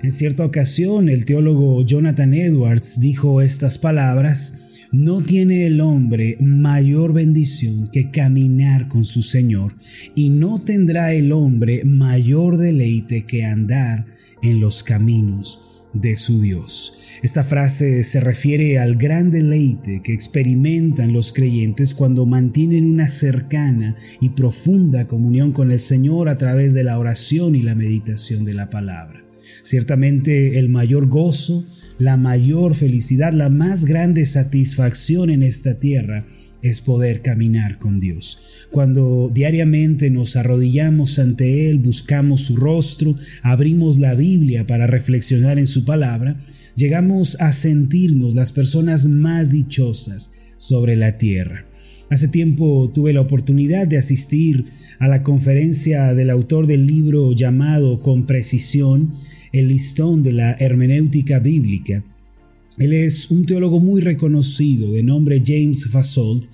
En cierta ocasión, el teólogo Jonathan Edwards dijo estas palabras, no tiene el hombre mayor bendición que caminar con su Señor, y no tendrá el hombre mayor deleite que andar en los caminos de su Dios. Esta frase se refiere al gran deleite que experimentan los creyentes cuando mantienen una cercana y profunda comunión con el Señor a través de la oración y la meditación de la palabra. Ciertamente el mayor gozo, la mayor felicidad, la más grande satisfacción en esta tierra es poder caminar con Dios. Cuando diariamente nos arrodillamos ante Él, buscamos su rostro, abrimos la Biblia para reflexionar en su palabra, llegamos a sentirnos las personas más dichosas sobre la tierra. Hace tiempo tuve la oportunidad de asistir a la conferencia del autor del libro llamado Con precisión, el listón de la hermenéutica bíblica. Él es un teólogo muy reconocido de nombre James Fasold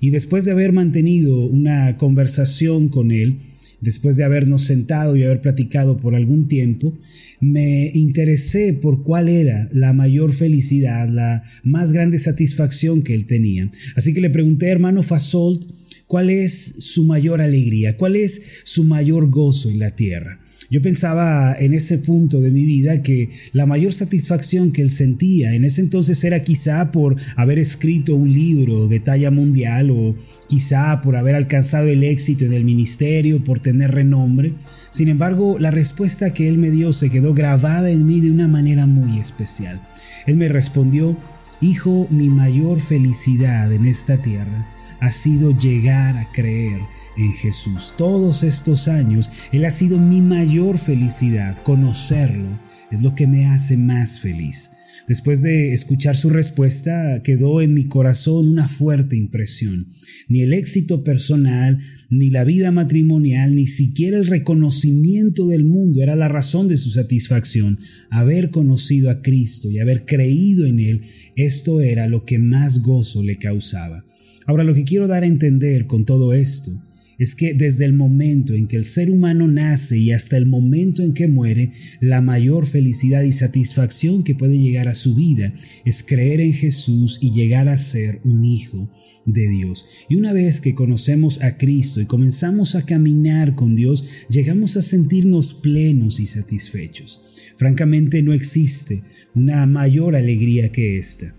y después de haber mantenido una conversación con él, después de habernos sentado y haber platicado por algún tiempo, me interesé por cuál era la mayor felicidad, la más grande satisfacción que él tenía. Así que le pregunté, hermano Fasold, ¿cuál es su mayor alegría? ¿Cuál es su mayor gozo en la tierra? Yo pensaba en ese punto de mi vida que la mayor satisfacción que él sentía en ese entonces era quizá por haber escrito un libro de talla mundial o quizá por haber alcanzado el éxito en el ministerio, por tener renombre. Sin embargo, la respuesta que él me dio se quedó grabada en mí de una manera muy especial. Él me respondió, Hijo, mi mayor felicidad en esta tierra ha sido llegar a creer en Jesús. Todos estos años Él ha sido mi mayor felicidad. Conocerlo es lo que me hace más feliz. Después de escuchar su respuesta, quedó en mi corazón una fuerte impresión. Ni el éxito personal, ni la vida matrimonial, ni siquiera el reconocimiento del mundo era la razón de su satisfacción. Haber conocido a Cristo y haber creído en Él, esto era lo que más gozo le causaba. Ahora lo que quiero dar a entender con todo esto es que desde el momento en que el ser humano nace y hasta el momento en que muere, la mayor felicidad y satisfacción que puede llegar a su vida es creer en Jesús y llegar a ser un hijo de Dios. Y una vez que conocemos a Cristo y comenzamos a caminar con Dios, llegamos a sentirnos plenos y satisfechos. Francamente no existe una mayor alegría que esta.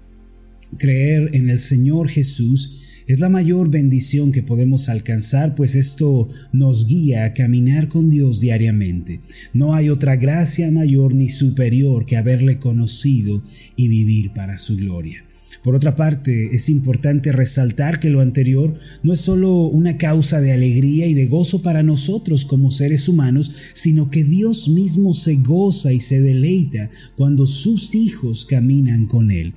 Creer en el Señor Jesús es la mayor bendición que podemos alcanzar, pues esto nos guía a caminar con Dios diariamente. No hay otra gracia mayor ni superior que haberle conocido y vivir para su gloria. Por otra parte, es importante resaltar que lo anterior no es solo una causa de alegría y de gozo para nosotros como seres humanos, sino que Dios mismo se goza y se deleita cuando sus hijos caminan con Él.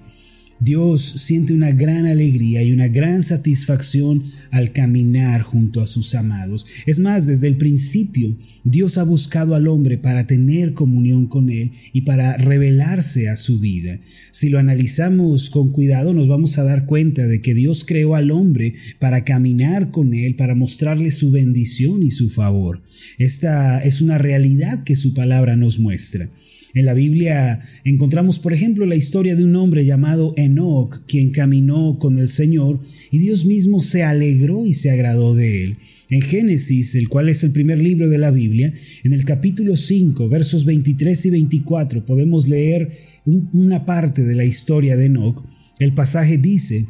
Dios siente una gran alegría y una gran satisfacción al caminar junto a sus amados. Es más, desde el principio, Dios ha buscado al hombre para tener comunión con Él y para revelarse a su vida. Si lo analizamos con cuidado, nos vamos a dar cuenta de que Dios creó al hombre para caminar con Él, para mostrarle su bendición y su favor. Esta es una realidad que su palabra nos muestra. En la Biblia encontramos, por ejemplo, la historia de un hombre llamado Enoch, quien caminó con el Señor y Dios mismo se alegró y se agradó de él. En Génesis, el cual es el primer libro de la Biblia, en el capítulo 5, versos 23 y 24, podemos leer una parte de la historia de Enoch. El pasaje dice,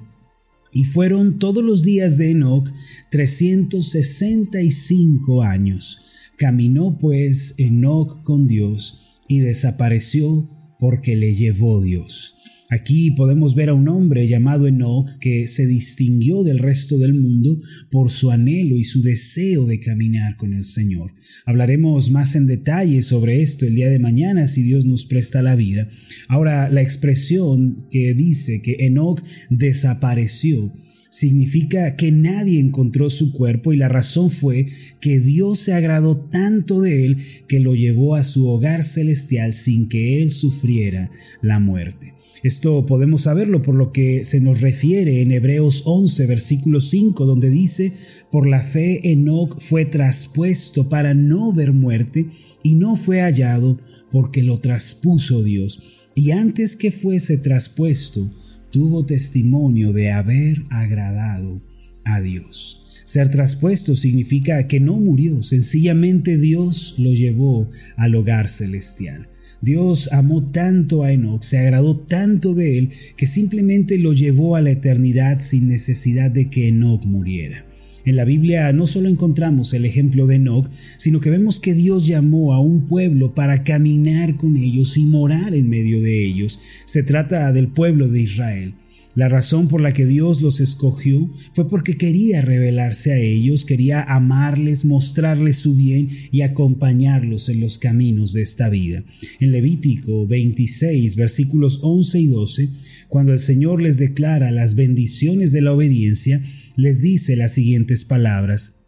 y fueron todos los días de Enoch 365 años. Caminó pues Enoch con Dios y desapareció porque le llevó Dios. Aquí podemos ver a un hombre llamado Enoch que se distinguió del resto del mundo por su anhelo y su deseo de caminar con el Señor. Hablaremos más en detalle sobre esto el día de mañana si Dios nos presta la vida. Ahora, la expresión que dice que Enoch desapareció significa que nadie encontró su cuerpo y la razón fue que Dios se agradó tanto de él que lo llevó a su hogar celestial sin que él sufriera la muerte. Esto podemos saberlo por lo que se nos refiere en Hebreos 11, versículo 5, donde dice, por la fe Enoch fue traspuesto para no ver muerte y no fue hallado porque lo traspuso Dios. Y antes que fuese traspuesto, tuvo testimonio de haber agradado a Dios. Ser traspuesto significa que no murió, sencillamente Dios lo llevó al hogar celestial. Dios amó tanto a Enoch, se agradó tanto de él, que simplemente lo llevó a la eternidad sin necesidad de que Enoch muriera. En la Biblia no solo encontramos el ejemplo de Enoch, sino que vemos que Dios llamó a un pueblo para caminar con ellos y morar en medio de ellos. Se trata del pueblo de Israel. La razón por la que Dios los escogió fue porque quería revelarse a ellos, quería amarles, mostrarles su bien y acompañarlos en los caminos de esta vida. En Levítico 26, versículos 11 y 12, cuando el Señor les declara las bendiciones de la obediencia, les dice las siguientes palabras.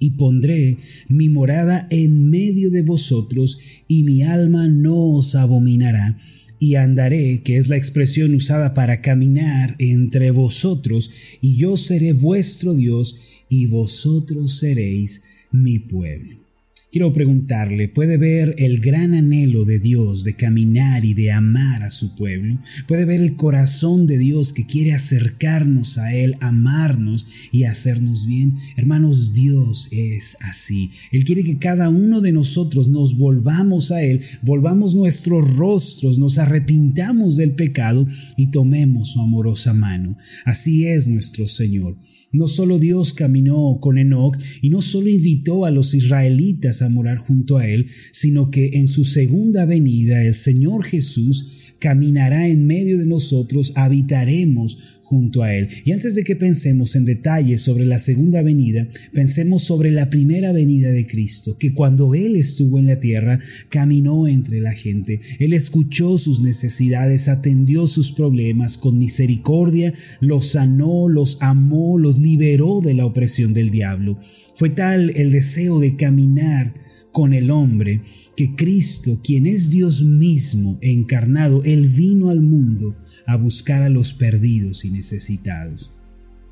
Y pondré mi morada en medio de vosotros, y mi alma no os abominará y andaré, que es la expresión usada para caminar entre vosotros, y yo seré vuestro Dios, y vosotros seréis mi pueblo. Quiero preguntarle, ¿puede ver el gran anhelo de Dios de caminar y de amar a su pueblo? ¿Puede ver el corazón de Dios que quiere acercarnos a Él, amarnos y hacernos bien? Hermanos, Dios es así. Él quiere que cada uno de nosotros nos volvamos a Él, volvamos nuestros rostros, nos arrepintamos del pecado y tomemos su amorosa mano. Así es nuestro Señor. No solo Dios caminó con Enoch y no solo invitó a los israelitas a morar junto a Él, sino que en su segunda venida el Señor Jesús caminará en medio de nosotros, habitaremos junto a Él. Y antes de que pensemos en detalle sobre la segunda venida, pensemos sobre la primera venida de Cristo, que cuando Él estuvo en la tierra, caminó entre la gente. Él escuchó sus necesidades, atendió sus problemas con misericordia, los sanó, los amó, los liberó de la opresión del diablo. Fue tal el deseo de caminar con el hombre, que Cristo, quien es Dios mismo encarnado, Él vino al mundo a buscar a los perdidos y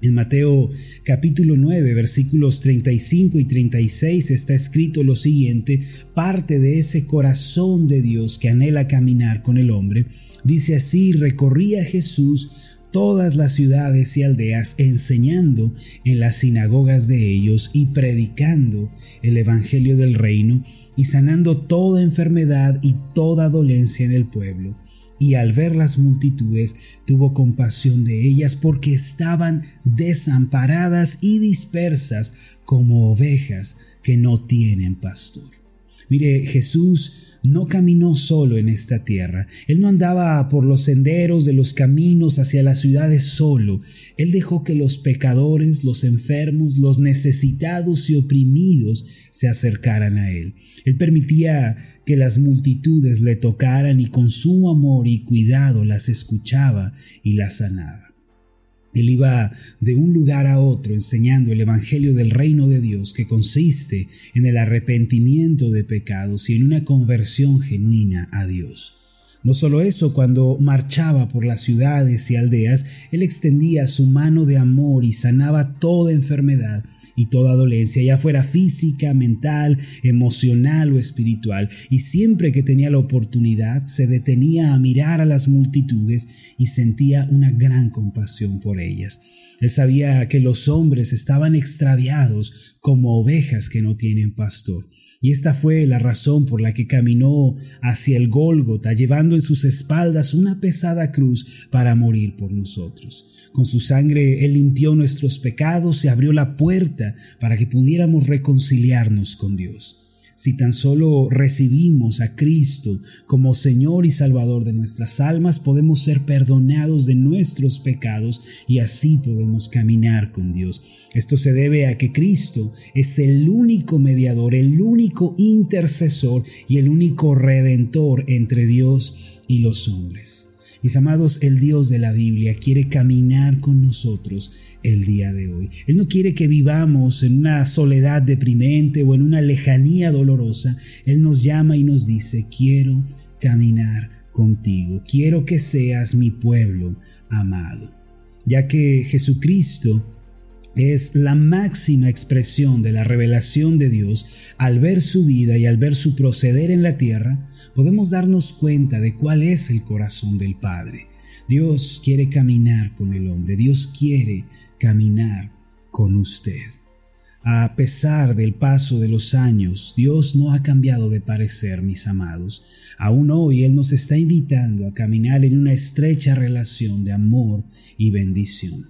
En Mateo capítulo 9 versículos 35 y 36 está escrito lo siguiente, parte de ese corazón de Dios que anhela caminar con el hombre. Dice así, recorría Jesús todas las ciudades y aldeas, enseñando en las sinagogas de ellos y predicando el Evangelio del reino y sanando toda enfermedad y toda dolencia en el pueblo. Y al ver las multitudes tuvo compasión de ellas porque estaban desamparadas y dispersas como ovejas que no tienen pastor. Mire, Jesús no caminó solo en esta tierra. Él no andaba por los senderos de los caminos hacia las ciudades solo. Él dejó que los pecadores, los enfermos, los necesitados y oprimidos se acercaran a Él. Él permitía que las multitudes le tocaran y con su amor y cuidado las escuchaba y las sanaba. Él iba de un lugar a otro enseñando el Evangelio del reino de Dios que consiste en el arrepentimiento de pecados y en una conversión genuina a Dios. No solo eso, cuando marchaba por las ciudades y aldeas, él extendía su mano de amor y sanaba toda enfermedad y toda dolencia, ya fuera física, mental, emocional o espiritual, y siempre que tenía la oportunidad se detenía a mirar a las multitudes y sentía una gran compasión por ellas. Él sabía que los hombres estaban extraviados como ovejas que no tienen pastor. Y esta fue la razón por la que caminó hacia el Gólgota, llevando en sus espaldas una pesada cruz para morir por nosotros. Con su sangre Él limpió nuestros pecados y abrió la puerta para que pudiéramos reconciliarnos con Dios. Si tan solo recibimos a Cristo como Señor y Salvador de nuestras almas, podemos ser perdonados de nuestros pecados y así podemos caminar con Dios. Esto se debe a que Cristo es el único mediador, el único intercesor y el único redentor entre Dios y los hombres. Mis amados, el Dios de la Biblia quiere caminar con nosotros el día de hoy. Él no quiere que vivamos en una soledad deprimente o en una lejanía dolorosa. Él nos llama y nos dice, quiero caminar contigo, quiero que seas mi pueblo amado. Ya que Jesucristo es la máxima expresión de la revelación de Dios, al ver su vida y al ver su proceder en la tierra, podemos darnos cuenta de cuál es el corazón del Padre. Dios quiere caminar con el hombre, Dios quiere caminar con usted. A pesar del paso de los años, Dios no ha cambiado de parecer, mis amados. Aún hoy Él nos está invitando a caminar en una estrecha relación de amor y bendición.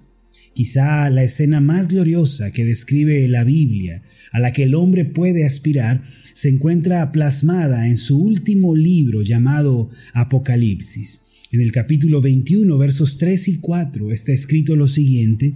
Quizá la escena más gloriosa que describe la Biblia, a la que el hombre puede aspirar, se encuentra plasmada en su último libro llamado Apocalipsis. En el capítulo 21, versos 3 y 4, está escrito lo siguiente,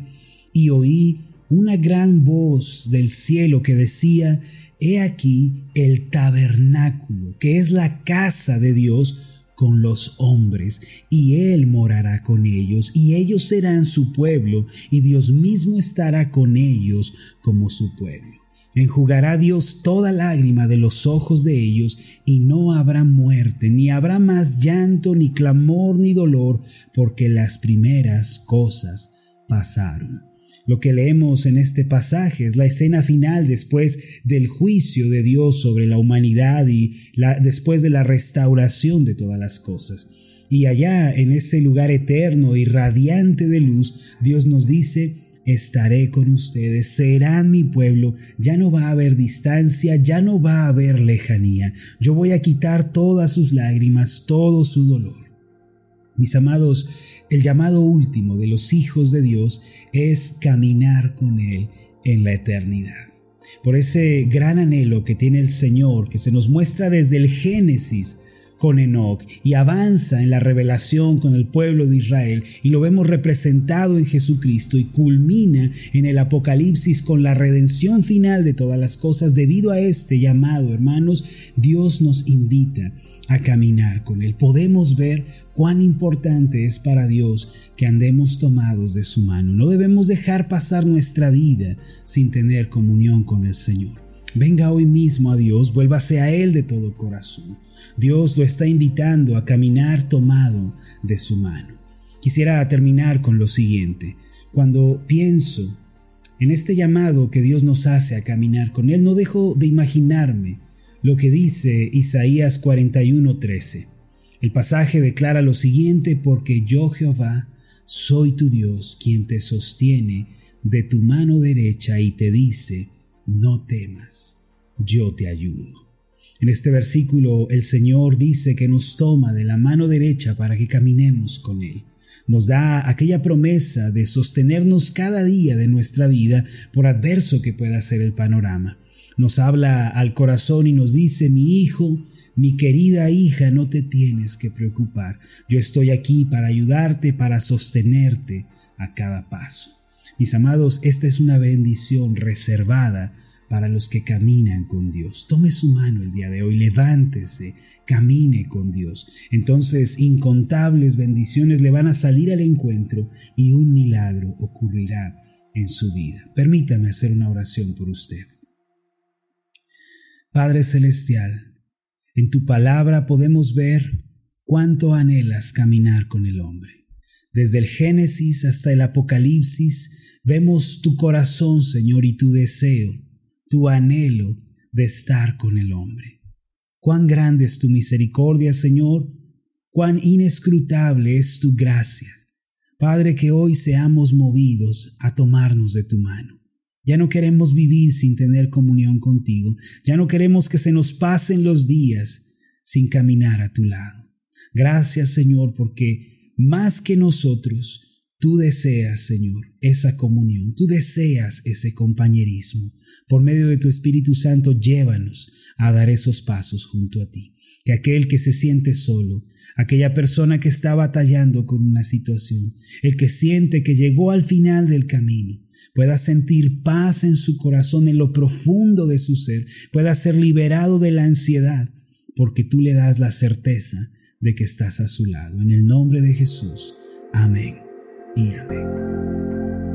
y oí una gran voz del cielo que decía, He aquí el tabernáculo, que es la casa de Dios, con los hombres, y Él morará con ellos, y ellos serán su pueblo, y Dios mismo estará con ellos como su pueblo. Enjugará Dios toda lágrima de los ojos de ellos, y no habrá muerte, ni habrá más llanto, ni clamor, ni dolor, porque las primeras cosas pasaron. Lo que leemos en este pasaje es la escena final después del juicio de Dios sobre la humanidad y la, después de la restauración de todas las cosas. Y allá, en ese lugar eterno y radiante de luz, Dios nos dice, estaré con ustedes, serán mi pueblo, ya no va a haber distancia, ya no va a haber lejanía, yo voy a quitar todas sus lágrimas, todo su dolor. Mis amados, el llamado último de los hijos de Dios es caminar con Él en la eternidad. Por ese gran anhelo que tiene el Señor, que se nos muestra desde el Génesis, con Enoch y avanza en la revelación con el pueblo de Israel y lo vemos representado en Jesucristo y culmina en el Apocalipsis con la redención final de todas las cosas. Debido a este llamado, hermanos, Dios nos invita a caminar con Él. Podemos ver cuán importante es para Dios que andemos tomados de su mano. No debemos dejar pasar nuestra vida sin tener comunión con el Señor. Venga hoy mismo a Dios, vuélvase a Él de todo corazón. Dios lo está invitando a caminar tomado de su mano. Quisiera terminar con lo siguiente. Cuando pienso en este llamado que Dios nos hace a caminar con Él, no dejo de imaginarme lo que dice Isaías 41:13. El pasaje declara lo siguiente, porque yo Jehová soy tu Dios, quien te sostiene de tu mano derecha y te dice, no temas, yo te ayudo. En este versículo el Señor dice que nos toma de la mano derecha para que caminemos con Él. Nos da aquella promesa de sostenernos cada día de nuestra vida por adverso que pueda ser el panorama. Nos habla al corazón y nos dice, mi hijo, mi querida hija, no te tienes que preocupar. Yo estoy aquí para ayudarte, para sostenerte a cada paso. Mis amados, esta es una bendición reservada para los que caminan con Dios. Tome su mano el día de hoy, levántese, camine con Dios. Entonces incontables bendiciones le van a salir al encuentro y un milagro ocurrirá en su vida. Permítame hacer una oración por usted. Padre Celestial, en tu palabra podemos ver cuánto anhelas caminar con el hombre. Desde el Génesis hasta el Apocalipsis vemos tu corazón, Señor, y tu deseo, tu anhelo de estar con el hombre. Cuán grande es tu misericordia, Señor, cuán inescrutable es tu gracia. Padre, que hoy seamos movidos a tomarnos de tu mano. Ya no queremos vivir sin tener comunión contigo. Ya no queremos que se nos pasen los días sin caminar a tu lado. Gracias, Señor, porque más que nosotros, tú deseas, Señor, esa comunión, tú deseas ese compañerismo. Por medio de tu Espíritu Santo, llévanos a dar esos pasos junto a ti. Que aquel que se siente solo, aquella persona que está batallando con una situación, el que siente que llegó al final del camino, pueda sentir paz en su corazón, en lo profundo de su ser, pueda ser liberado de la ansiedad, porque tú le das la certeza de que estás a su lado. En el nombre de Jesús. Amén y amén.